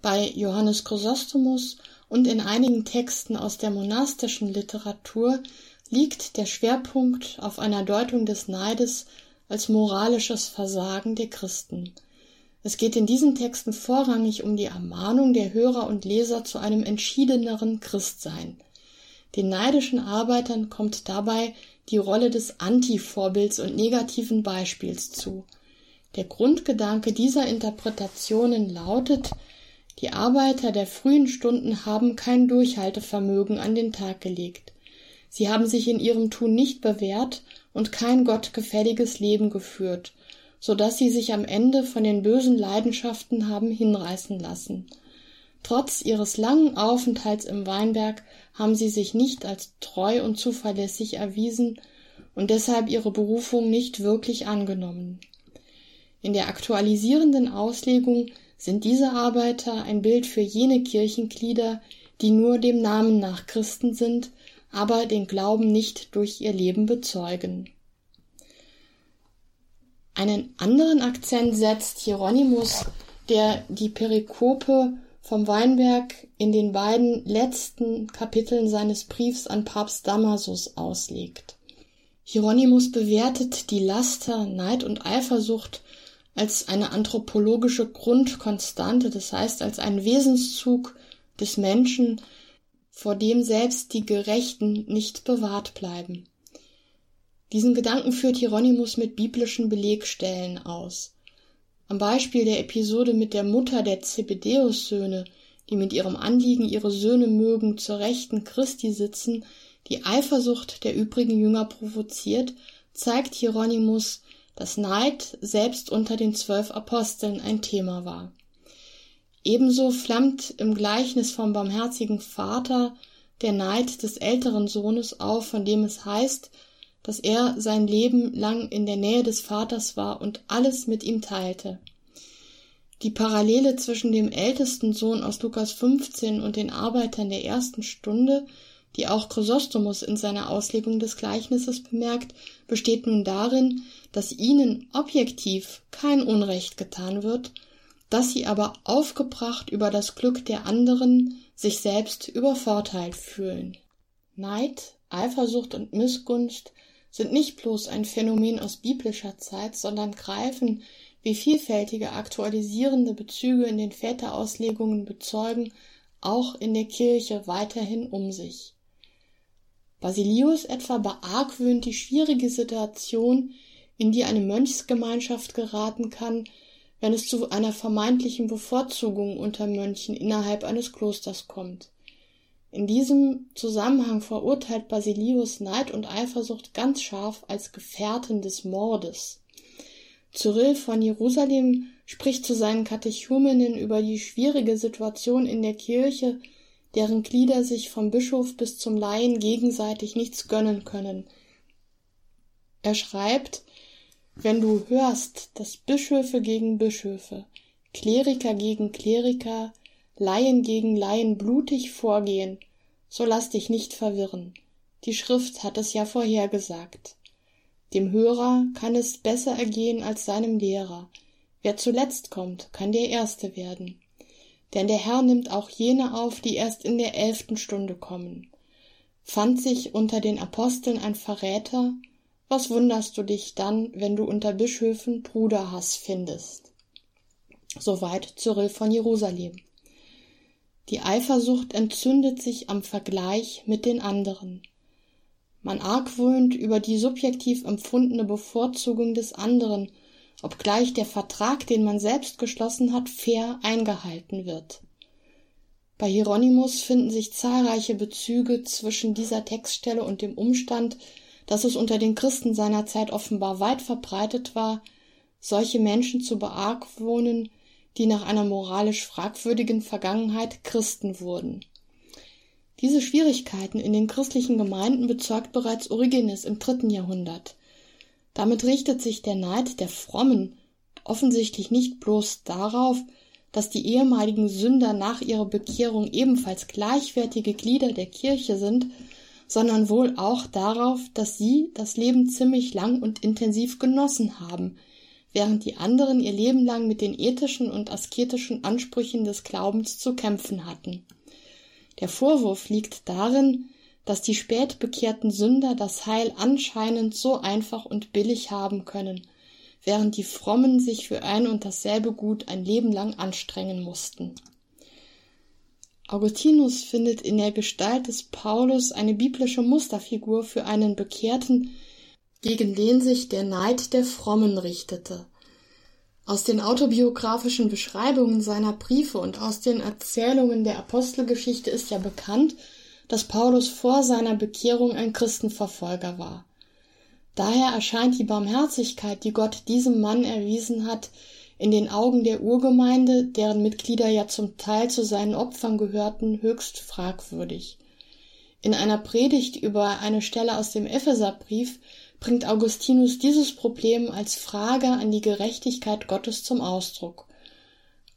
[SPEAKER 2] Bei Johannes Chrysostomus und in einigen Texten aus der monastischen Literatur liegt der Schwerpunkt auf einer Deutung des Neides als moralisches Versagen der Christen. Es geht in diesen Texten vorrangig um die Ermahnung der Hörer und Leser zu einem entschiedeneren Christsein. Den neidischen Arbeitern kommt dabei die Rolle des Anti-Vorbilds und negativen Beispiels zu. Der Grundgedanke dieser Interpretationen lautet, die Arbeiter der frühen Stunden haben kein Durchhaltevermögen an den Tag gelegt. Sie haben sich in ihrem Tun nicht bewährt und kein gottgefälliges Leben geführt, so dass sie sich am Ende von den bösen Leidenschaften haben hinreißen lassen. Trotz ihres langen Aufenthalts im Weinberg haben sie sich nicht als treu und zuverlässig erwiesen und deshalb ihre Berufung nicht wirklich angenommen. In der aktualisierenden Auslegung sind diese Arbeiter ein Bild für jene Kirchenglieder, die nur dem Namen nach Christen sind aber den Glauben nicht durch ihr Leben bezeugen. Einen anderen Akzent setzt Hieronymus, der die Perikope vom Weinberg in den beiden letzten Kapiteln seines Briefs an Papst Damasus auslegt. Hieronymus bewertet die Laster, Neid und Eifersucht als eine anthropologische Grundkonstante, das heißt als einen Wesenszug des Menschen, vor dem selbst die Gerechten nicht bewahrt bleiben. Diesen Gedanken führt Hieronymus mit biblischen Belegstellen aus. Am Beispiel der Episode mit der Mutter der Zebedeus-Söhne, die mit ihrem Anliegen, ihre Söhne mögen zur Rechten Christi sitzen, die Eifersucht der übrigen Jünger provoziert, zeigt Hieronymus, dass Neid selbst unter den zwölf Aposteln ein Thema war. Ebenso flammt im Gleichnis vom barmherzigen Vater der Neid des älteren Sohnes auf, von dem es heißt, dass er sein Leben lang in der Nähe des Vaters war und alles mit ihm teilte. Die Parallele zwischen dem ältesten Sohn aus Lukas 15 und den Arbeitern der ersten Stunde, die auch Chrysostomus in seiner Auslegung des Gleichnisses bemerkt, besteht nun darin, dass ihnen objektiv kein Unrecht getan wird, dass sie aber aufgebracht über das Glück der anderen sich selbst übervorteilt fühlen. Neid, Eifersucht und Missgunst sind nicht bloß ein Phänomen aus biblischer Zeit, sondern greifen wie vielfältige aktualisierende Bezüge in den Väterauslegungen bezeugen, auch in der Kirche weiterhin um sich. Basilius etwa beargwöhnt die schwierige Situation, in die eine Mönchsgemeinschaft geraten kann, wenn es zu einer vermeintlichen Bevorzugung unter Mönchen innerhalb eines Klosters kommt. In diesem Zusammenhang verurteilt Basilius Neid und Eifersucht ganz scharf als Gefährten des Mordes. Cyrill von Jerusalem spricht zu seinen Katechumenen über die schwierige Situation in der Kirche, deren Glieder sich vom Bischof bis zum Laien gegenseitig nichts gönnen können. Er schreibt, wenn du hörst, dass Bischöfe gegen Bischöfe, Kleriker gegen Kleriker, Laien gegen Laien blutig vorgehen, so lass dich nicht verwirren. Die Schrift hat es ja vorhergesagt. Dem Hörer kann es besser ergehen als seinem Lehrer. Wer zuletzt kommt, kann der Erste werden. Denn der Herr nimmt auch jene auf, die erst in der elften Stunde kommen. Fand sich unter den Aposteln ein Verräter, was wunderst du dich dann, wenn du unter Bischöfen Bruderhass findest? Soweit Cyril von Jerusalem. Die Eifersucht entzündet sich am Vergleich mit den anderen. Man argwöhnt über die subjektiv empfundene Bevorzugung des anderen, obgleich der Vertrag, den man selbst geschlossen hat, fair eingehalten wird. Bei Hieronymus finden sich zahlreiche Bezüge zwischen dieser Textstelle und dem Umstand, dass es unter den Christen seiner Zeit offenbar weit verbreitet war, solche Menschen zu beargwohnen, die nach einer moralisch fragwürdigen Vergangenheit Christen wurden. Diese Schwierigkeiten in den christlichen Gemeinden bezeugt bereits Origenes im dritten Jahrhundert. Damit richtet sich der Neid der Frommen offensichtlich nicht bloß darauf, dass die ehemaligen Sünder nach ihrer Bekehrung ebenfalls gleichwertige Glieder der Kirche sind, sondern wohl auch darauf, dass sie das Leben ziemlich lang und intensiv genossen haben, während die anderen ihr Leben lang mit den ethischen und asketischen Ansprüchen des Glaubens zu kämpfen hatten. Der Vorwurf liegt darin, dass die spät bekehrten Sünder das Heil anscheinend so einfach und billig haben können, während die Frommen sich für ein und dasselbe Gut ein Leben lang anstrengen mussten. Augustinus findet in der Gestalt des Paulus eine biblische Musterfigur für einen Bekehrten, gegen den sich der Neid der Frommen richtete. Aus den autobiografischen Beschreibungen seiner Briefe und aus den Erzählungen der Apostelgeschichte ist ja bekannt, dass Paulus vor seiner Bekehrung ein Christenverfolger war. Daher erscheint die Barmherzigkeit, die Gott diesem Mann erwiesen hat, in den Augen der Urgemeinde, deren Mitglieder ja zum Teil zu seinen Opfern gehörten, höchst fragwürdig. In einer Predigt über eine Stelle aus dem Epheserbrief bringt Augustinus dieses Problem als Frage an die Gerechtigkeit Gottes zum Ausdruck.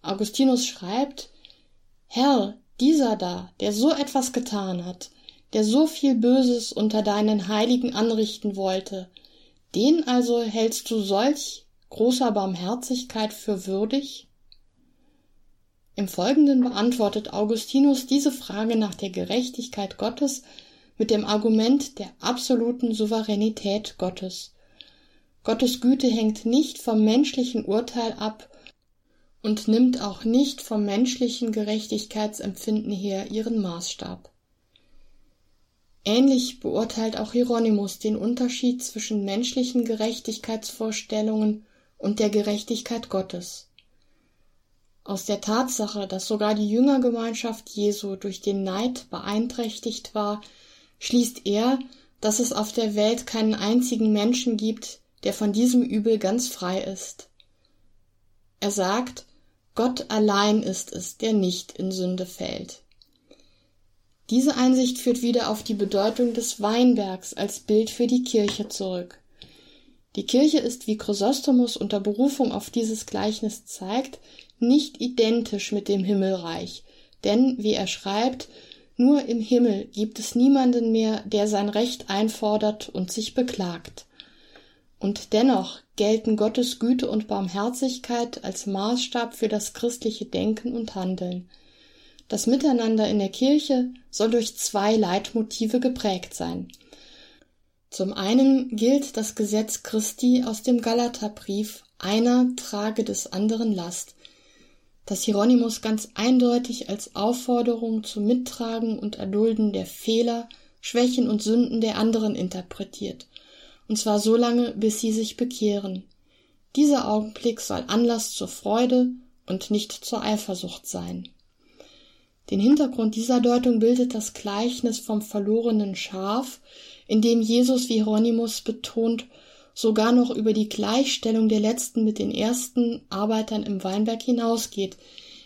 [SPEAKER 2] Augustinus schreibt Herr, dieser da, der so etwas getan hat, der so viel Böses unter deinen Heiligen anrichten wollte, den also hältst du solch großer Barmherzigkeit für würdig? Im Folgenden beantwortet Augustinus diese Frage nach der Gerechtigkeit Gottes mit dem Argument der absoluten Souveränität Gottes. Gottes Güte hängt nicht vom menschlichen Urteil ab und nimmt auch nicht vom menschlichen Gerechtigkeitsempfinden her ihren Maßstab. Ähnlich beurteilt auch Hieronymus den Unterschied zwischen menschlichen Gerechtigkeitsvorstellungen und der Gerechtigkeit Gottes. Aus der Tatsache, dass sogar die Jüngergemeinschaft Jesu durch den Neid beeinträchtigt war, schließt er, dass es auf der Welt keinen einzigen Menschen gibt, der von diesem Übel ganz frei ist. Er sagt, Gott allein ist es, der nicht in Sünde fällt. Diese Einsicht führt wieder auf die Bedeutung des Weinbergs als Bild für die Kirche zurück. Die Kirche ist, wie Chrysostomus unter Berufung auf dieses Gleichnis zeigt, nicht identisch mit dem Himmelreich, denn, wie er schreibt, nur im Himmel gibt es niemanden mehr, der sein Recht einfordert und sich beklagt. Und dennoch gelten Gottes Güte und Barmherzigkeit als Maßstab für das christliche Denken und Handeln. Das Miteinander in der Kirche soll durch zwei Leitmotive geprägt sein. Zum einen gilt das Gesetz Christi aus dem Galaterbrief, einer trage des anderen Last, das Hieronymus ganz eindeutig als Aufforderung zum Mittragen und Erdulden der Fehler, Schwächen und Sünden der anderen interpretiert, und zwar so lange, bis sie sich bekehren. Dieser Augenblick soll Anlass zur Freude und nicht zur Eifersucht sein. Den Hintergrund dieser Deutung bildet das Gleichnis vom verlorenen Schaf, in dem Jesus wie Hieronymus betont, sogar noch über die Gleichstellung der letzten mit den ersten Arbeitern im Weinberg hinausgeht,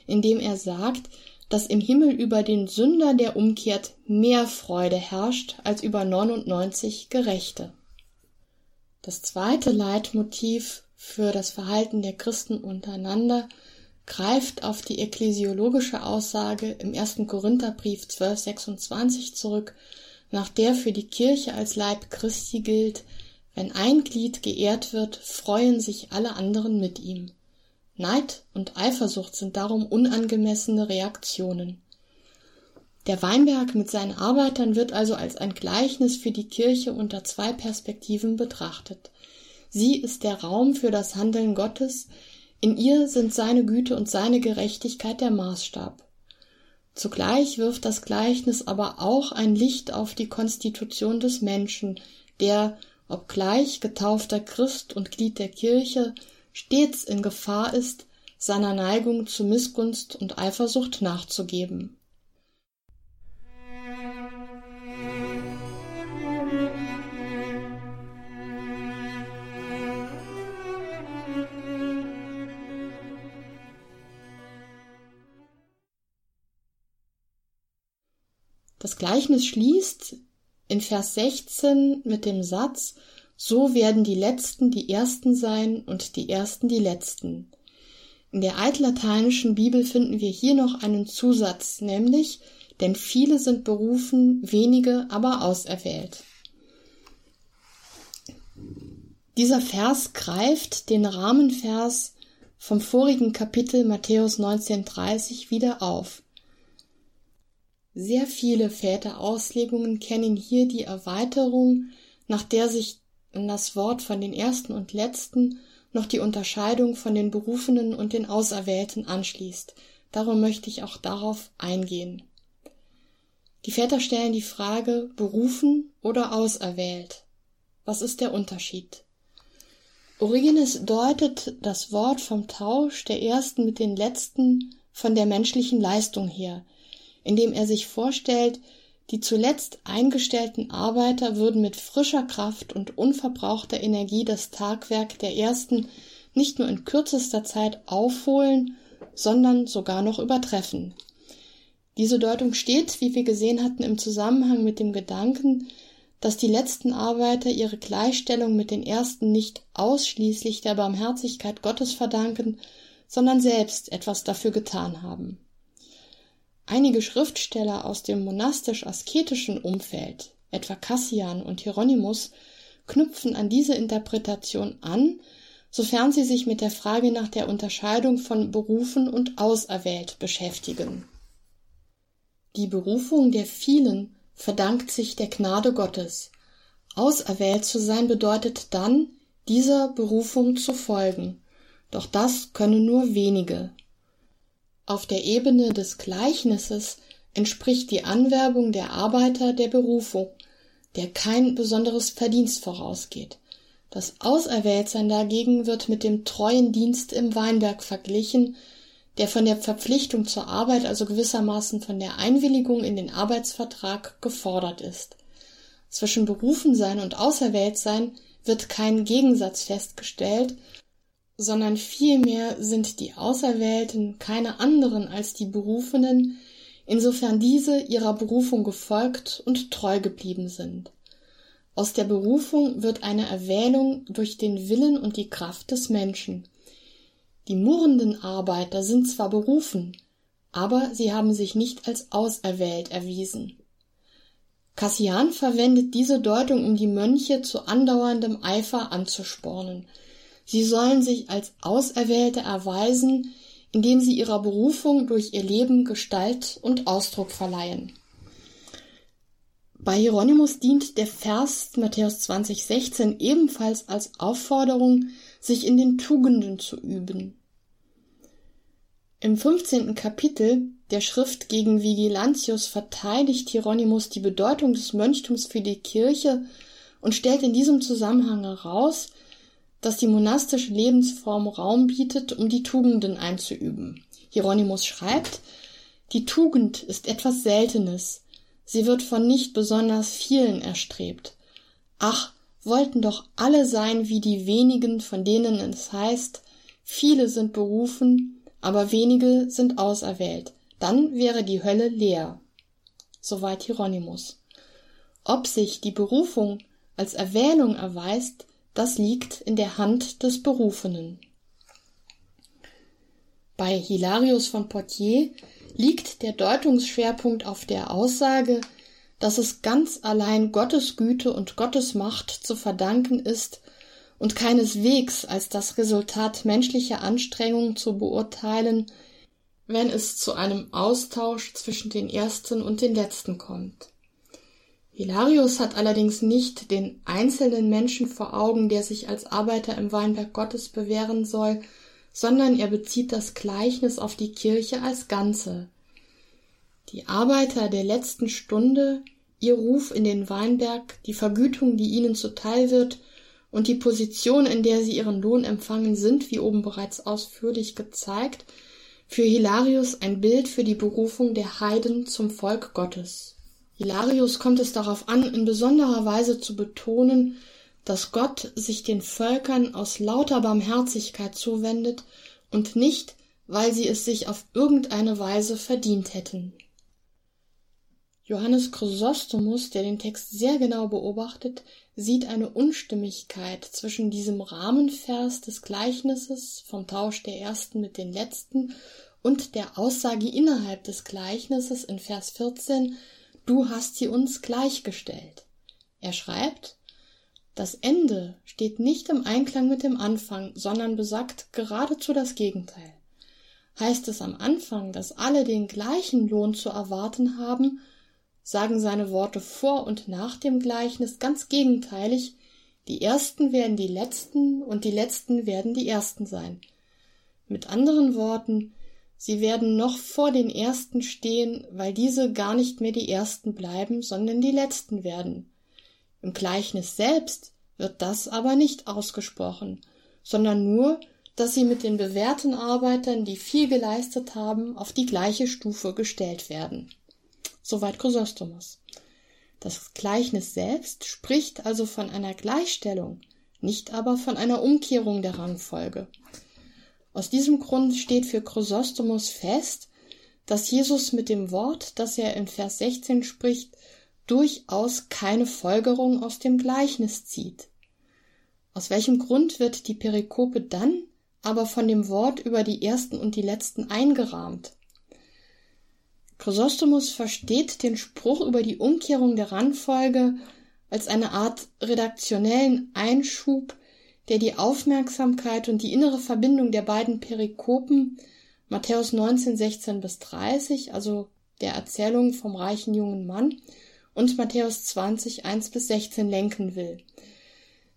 [SPEAKER 2] indem er sagt, dass im Himmel über den Sünder, der umkehrt, mehr Freude herrscht als über 99 Gerechte. Das zweite Leitmotiv für das Verhalten der Christen untereinander greift auf die ekklesiologische Aussage im 1. Korintherbrief 1226 zurück, nach der für die Kirche als Leib Christi gilt, wenn ein Glied geehrt wird, freuen sich alle anderen mit ihm. Neid und Eifersucht sind darum unangemessene Reaktionen. Der Weinberg mit seinen Arbeitern wird also als ein Gleichnis für die Kirche unter zwei Perspektiven betrachtet. Sie ist der Raum für das Handeln Gottes, in ihr sind seine Güte und seine Gerechtigkeit der Maßstab. Zugleich wirft das Gleichnis aber auch ein Licht auf die Konstitution des Menschen, der, obgleich getaufter Christ und Glied der Kirche, stets in Gefahr ist, seiner Neigung zu Missgunst und Eifersucht nachzugeben. Das Gleichnis schließt in Vers 16 mit dem Satz, so werden die Letzten die Ersten sein und die Ersten die Letzten. In der altlateinischen Bibel finden wir hier noch einen Zusatz, nämlich, denn viele sind berufen, wenige aber auserwählt. Dieser Vers greift den Rahmenvers vom vorigen Kapitel Matthäus 19,30 wieder auf. Sehr viele Väterauslegungen kennen hier die Erweiterung, nach der sich in das Wort von den Ersten und Letzten noch die Unterscheidung von den Berufenen und den Auserwählten anschließt. Darum möchte ich auch darauf eingehen. Die Väter stellen die Frage berufen oder auserwählt. Was ist der Unterschied? Origenes deutet das Wort vom Tausch der Ersten mit den Letzten von der menschlichen Leistung her, indem er sich vorstellt, die zuletzt eingestellten Arbeiter würden mit frischer Kraft und unverbrauchter Energie das Tagwerk der ersten nicht nur in kürzester Zeit aufholen, sondern sogar noch übertreffen. Diese Deutung steht, wie wir gesehen hatten, im Zusammenhang mit dem Gedanken, dass die letzten Arbeiter ihre Gleichstellung mit den ersten nicht ausschließlich der Barmherzigkeit Gottes verdanken, sondern selbst etwas dafür getan haben. Einige Schriftsteller aus dem monastisch-asketischen Umfeld, etwa Cassian und Hieronymus, knüpfen an diese Interpretation an, sofern sie sich mit der Frage nach der Unterscheidung von berufen und auserwählt beschäftigen. Die Berufung der vielen verdankt sich der Gnade Gottes. Auserwählt zu sein bedeutet dann, dieser Berufung zu folgen. Doch das können nur wenige. Auf der Ebene des Gleichnisses entspricht die Anwerbung der Arbeiter der Berufung, der kein besonderes Verdienst vorausgeht. Das Auserwähltsein dagegen wird mit dem treuen Dienst im Weinberg verglichen, der von der Verpflichtung zur Arbeit, also gewissermaßen von der Einwilligung in den Arbeitsvertrag gefordert ist. Zwischen Berufensein und Auserwähltsein wird kein Gegensatz festgestellt, sondern vielmehr sind die Auserwählten keine anderen als die Berufenen, insofern diese ihrer Berufung gefolgt und treu geblieben sind. Aus der Berufung wird eine Erwählung durch den Willen und die Kraft des Menschen. Die murrenden Arbeiter sind zwar berufen, aber sie haben sich nicht als auserwählt erwiesen. Cassian verwendet diese Deutung, um die Mönche zu andauerndem Eifer anzuspornen. Sie sollen sich als Auserwählte erweisen, indem sie ihrer Berufung durch ihr Leben Gestalt und Ausdruck verleihen. Bei Hieronymus dient der Vers Matthäus 20,16 ebenfalls als Aufforderung, sich in den Tugenden zu üben. Im 15. Kapitel der Schrift gegen Vigilantius verteidigt Hieronymus die Bedeutung des Mönchtums für die Kirche und stellt in diesem Zusammenhang heraus, dass die monastische Lebensform Raum bietet, um die Tugenden einzuüben. Hieronymus schreibt, die Tugend ist etwas Seltenes, sie wird von nicht besonders vielen erstrebt. Ach, wollten doch alle sein wie die wenigen, von denen es heißt, viele sind berufen, aber wenige sind auserwählt dann wäre die Hölle leer. Soweit Hieronymus. Ob sich die Berufung als Erwählung erweist, das liegt in der Hand des Berufenen. Bei Hilarius von Poitiers liegt der Deutungsschwerpunkt auf der Aussage, dass es ganz allein Gottes Güte und Gottes Macht zu verdanken ist und keineswegs als das Resultat menschlicher Anstrengungen zu beurteilen, wenn es zu einem Austausch zwischen den ersten und den letzten kommt. Hilarius hat allerdings nicht den einzelnen Menschen vor Augen, der sich als Arbeiter im Weinberg Gottes bewähren soll, sondern er bezieht das Gleichnis auf die Kirche als Ganze. Die Arbeiter der letzten Stunde, ihr Ruf in den Weinberg, die Vergütung, die ihnen zuteil wird, und die Position, in der sie ihren Lohn empfangen, sind, wie oben bereits ausführlich gezeigt, für Hilarius ein Bild für die Berufung der Heiden zum Volk Gottes. Hilarius kommt es darauf an, in besonderer Weise zu betonen, dass Gott sich den Völkern aus lauter Barmherzigkeit zuwendet und nicht, weil sie es sich auf irgendeine Weise verdient hätten. Johannes Chrysostomus, der den Text sehr genau beobachtet, sieht eine Unstimmigkeit zwischen diesem Rahmenvers des Gleichnisses vom Tausch der Ersten mit den Letzten und der Aussage innerhalb des Gleichnisses in Vers 14, du hast sie uns gleichgestellt. Er schreibt, das Ende steht nicht im Einklang mit dem Anfang, sondern besagt geradezu das Gegenteil. Heißt es am Anfang, dass alle den gleichen Lohn zu erwarten haben, sagen seine Worte vor und nach dem Gleichnis ganz gegenteilig, die Ersten werden die Letzten und die Letzten werden die Ersten sein. Mit anderen Worten, Sie werden noch vor den Ersten stehen, weil diese gar nicht mehr die Ersten bleiben, sondern die Letzten werden. Im Gleichnis selbst wird das aber nicht ausgesprochen, sondern nur, dass sie mit den bewährten Arbeitern, die viel geleistet haben, auf die gleiche Stufe gestellt werden. Soweit Chrysostomus. Das Gleichnis selbst spricht also von einer Gleichstellung, nicht aber von einer Umkehrung der Rangfolge. Aus diesem Grund steht für Chrysostomus fest, dass Jesus mit dem Wort, das er in Vers 16 spricht, durchaus keine Folgerung aus dem Gleichnis zieht. Aus welchem Grund wird die Perikope dann aber von dem Wort über die ersten und die letzten eingerahmt? Chrysostomus versteht den Spruch über die Umkehrung der Randfolge als eine Art redaktionellen Einschub der die Aufmerksamkeit und die innere Verbindung der beiden Perikopen Matthäus 19, 16 bis 30, also der Erzählung vom reichen jungen Mann, und Matthäus 20, 1 bis 16 lenken will.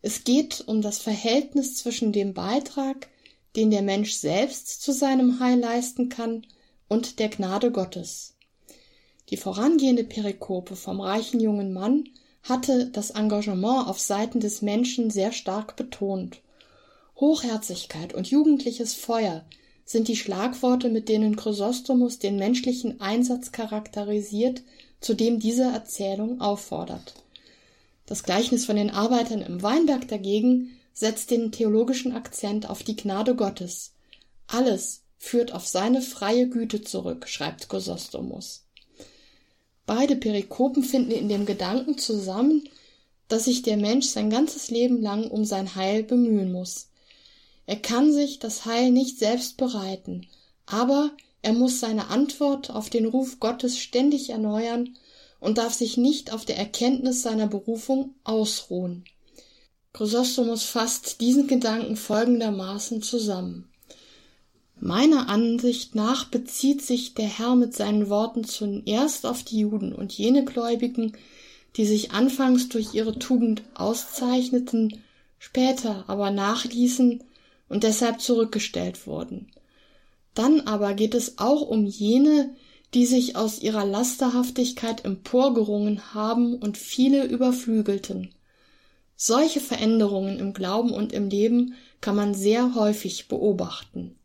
[SPEAKER 2] Es geht um das Verhältnis zwischen dem Beitrag, den der Mensch selbst zu seinem Heil leisten kann, und der Gnade Gottes. Die vorangehende Perikope vom reichen jungen Mann hatte das Engagement auf Seiten des Menschen sehr stark betont. Hochherzigkeit und jugendliches Feuer sind die Schlagworte, mit denen Chrysostomus den menschlichen Einsatz charakterisiert, zu dem diese Erzählung auffordert. Das Gleichnis von den Arbeitern im Weinberg dagegen setzt den theologischen Akzent auf die Gnade Gottes. Alles führt auf seine freie Güte zurück, schreibt Chrysostomus. Beide Perikopen finden in dem Gedanken zusammen, dass sich der Mensch sein ganzes Leben lang um sein Heil bemühen muss. Er kann sich das Heil nicht selbst bereiten, aber er muss seine Antwort auf den Ruf Gottes ständig erneuern und darf sich nicht auf der Erkenntnis seiner Berufung ausruhen. Chrysostomus fasst diesen Gedanken folgendermaßen zusammen. Meiner Ansicht nach bezieht sich der Herr mit seinen Worten zuerst auf die Juden und jene Gläubigen, die sich anfangs durch ihre Tugend auszeichneten, später aber nachließen und deshalb zurückgestellt wurden. Dann aber geht es auch um jene, die sich aus ihrer Lasterhaftigkeit emporgerungen haben und viele überflügelten. Solche Veränderungen im Glauben und im Leben kann man sehr häufig beobachten.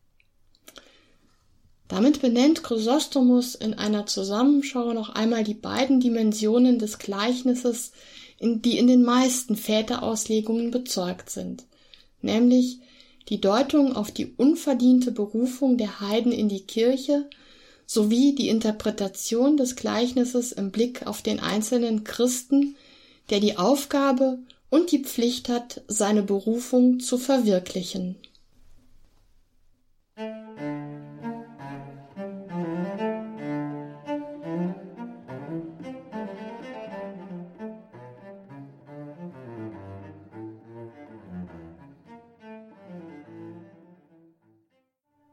[SPEAKER 2] Damit benennt Chrysostomus in einer Zusammenschau noch einmal die beiden Dimensionen des Gleichnisses, die in den meisten Väterauslegungen bezeugt sind, nämlich die Deutung auf die unverdiente Berufung der Heiden in die Kirche sowie die Interpretation des Gleichnisses im Blick auf den einzelnen Christen, der die Aufgabe und die Pflicht hat, seine Berufung zu verwirklichen.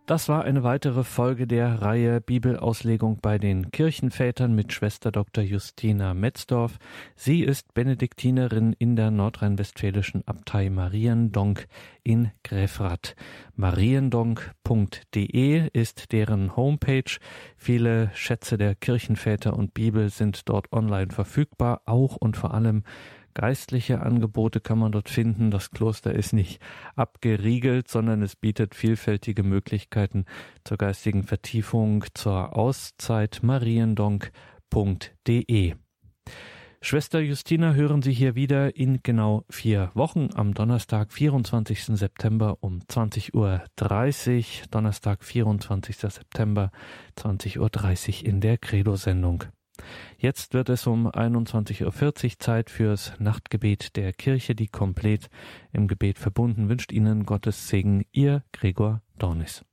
[SPEAKER 1] Das war eine weitere Folge der Reihe Bibelauslegung bei den Kirchenvätern mit Schwester Dr. Justina Metzdorf. Sie ist Benediktinerin in der nordrhein-westfälischen Abtei Mariendonk in Grefrath. Mariendonk.de ist deren Homepage. Viele Schätze der Kirchenväter und Bibel sind dort online verfügbar, auch und vor allem Geistliche Angebote kann man dort finden. Das Kloster ist nicht abgeriegelt, sondern es bietet vielfältige Möglichkeiten zur geistigen Vertiefung, zur Auszeit mariendonk.de. Schwester Justina hören Sie hier wieder in genau vier Wochen am Donnerstag, 24. September um 20.30 Uhr. Donnerstag, 24. September, 20.30 Uhr in der Credo-Sendung. Jetzt wird es um 21.40 Uhr Zeit fürs Nachtgebet der Kirche, die komplett im Gebet verbunden wünscht Ihnen Gottes Segen, Ihr Gregor Dornis.